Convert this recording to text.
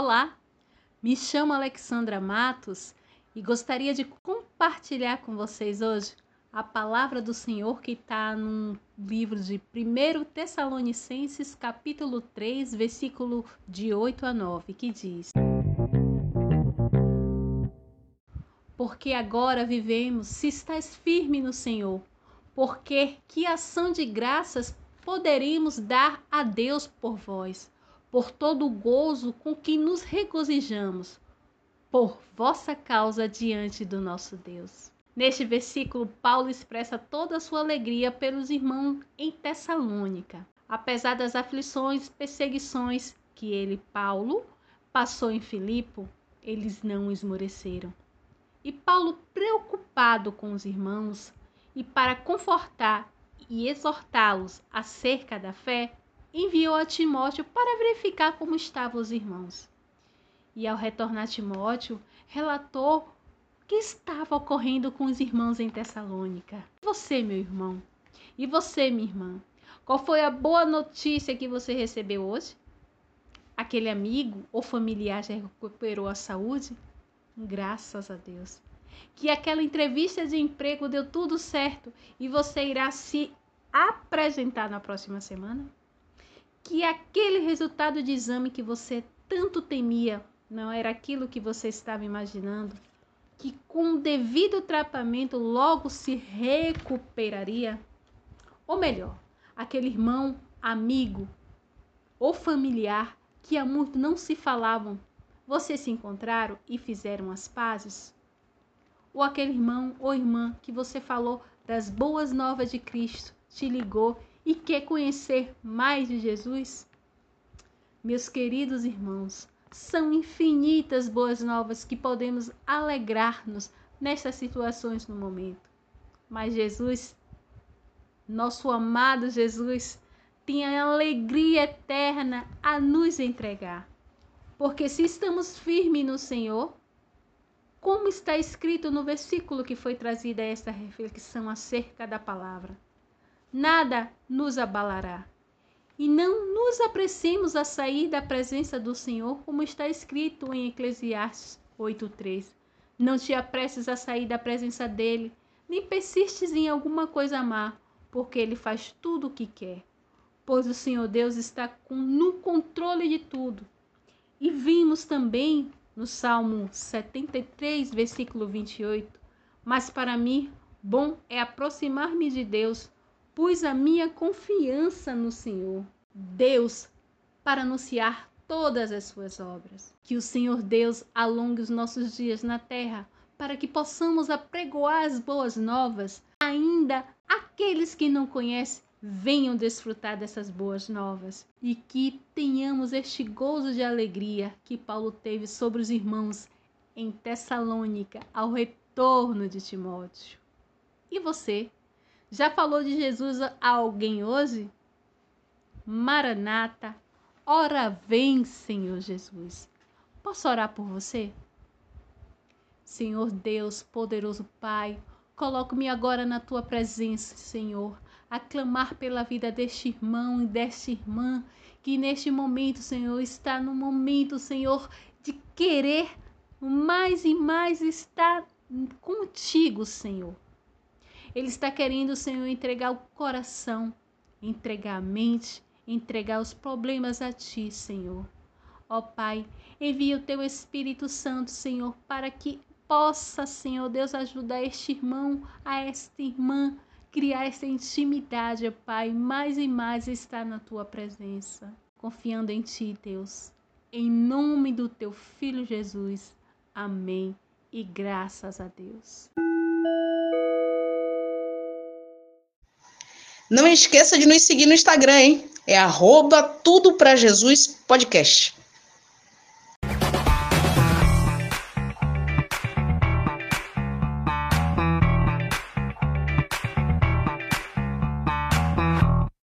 Olá, me chamo Alexandra Matos e gostaria de compartilhar com vocês hoje a palavra do Senhor que está no livro de 1 Tessalonicenses, capítulo 3, versículo de 8 a 9, que diz: Porque agora vivemos se estás firme no Senhor, porque que ação de graças poderemos dar a Deus por vós, por todo o gozo com que nos regozijamos, por vossa causa diante do nosso Deus. Neste versículo, Paulo expressa toda a sua alegria pelos irmãos em Tessalônica, apesar das aflições, perseguições que ele, Paulo, passou em Filipe, eles não esmoreceram. E Paulo, preocupado com os irmãos e para confortar e exortá-los acerca da fé, enviou a Timóteo para verificar como estavam os irmãos. E ao retornar Timóteo, relatou o que estava ocorrendo com os irmãos em Tessalônica. Você, meu irmão, e você, minha irmã, qual foi a boa notícia que você recebeu hoje? Aquele amigo ou familiar já recuperou a saúde? Graças a Deus. Que aquela entrevista de emprego deu tudo certo e você irá se apresentar na próxima semana? Que aquele resultado de exame que você tanto temia não era aquilo que você estava imaginando, que com o devido tratamento logo se recuperaria? Ou melhor, aquele irmão, amigo ou familiar que há muito não se falavam, vocês se encontraram e fizeram as pazes? Ou aquele irmão ou irmã que você falou das boas novas de Cristo, te ligou e quer conhecer mais de Jesus? Meus queridos irmãos, são infinitas boas novas que podemos alegrar-nos nestas situações no momento. Mas Jesus, nosso amado Jesus, tem a alegria eterna a nos entregar. Porque se estamos firmes no Senhor, como está escrito no versículo que foi trazida esta reflexão acerca da palavra, nada nos abalará. E não nos apressemos a sair da presença do Senhor, como está escrito em Eclesiastes 8:3. Não te apresses a sair da presença dele, nem persistes em alguma coisa má, porque ele faz tudo o que quer. Pois o Senhor Deus está com, no controle de tudo. E vimos também no Salmo 73, versículo 28, mas para mim bom é aproximar-me de Deus pus a minha confiança no Senhor, Deus, para anunciar todas as suas obras. Que o Senhor Deus alongue os nossos dias na terra, para que possamos apregoar as boas novas, ainda aqueles que não conhecem venham desfrutar dessas boas novas e que tenhamos este gozo de alegria que Paulo teve sobre os irmãos em Tessalônica ao retorno de Timóteo. E você? Já falou de Jesus a alguém hoje? Maranata, ora vem, Senhor Jesus. Posso orar por você? Senhor Deus, poderoso Pai, coloco-me agora na tua presença, Senhor, a clamar pela vida deste irmão e desta irmã que neste momento, Senhor, está no momento, Senhor, de querer mais e mais estar contigo, Senhor. Ele está querendo, Senhor, entregar o coração, entregar a mente, entregar os problemas a Ti, Senhor. Ó Pai, envia o Teu Espírito Santo, Senhor, para que possa, Senhor Deus, ajudar este irmão, a esta irmã, criar essa intimidade, ó Pai, mais e mais estar na Tua presença. Confiando em Ti, Deus. Em nome do Teu Filho Jesus. Amém. E graças a Deus. Não esqueça de nos seguir no Instagram, hein? É arroba Tudo Pra Jesus Podcast.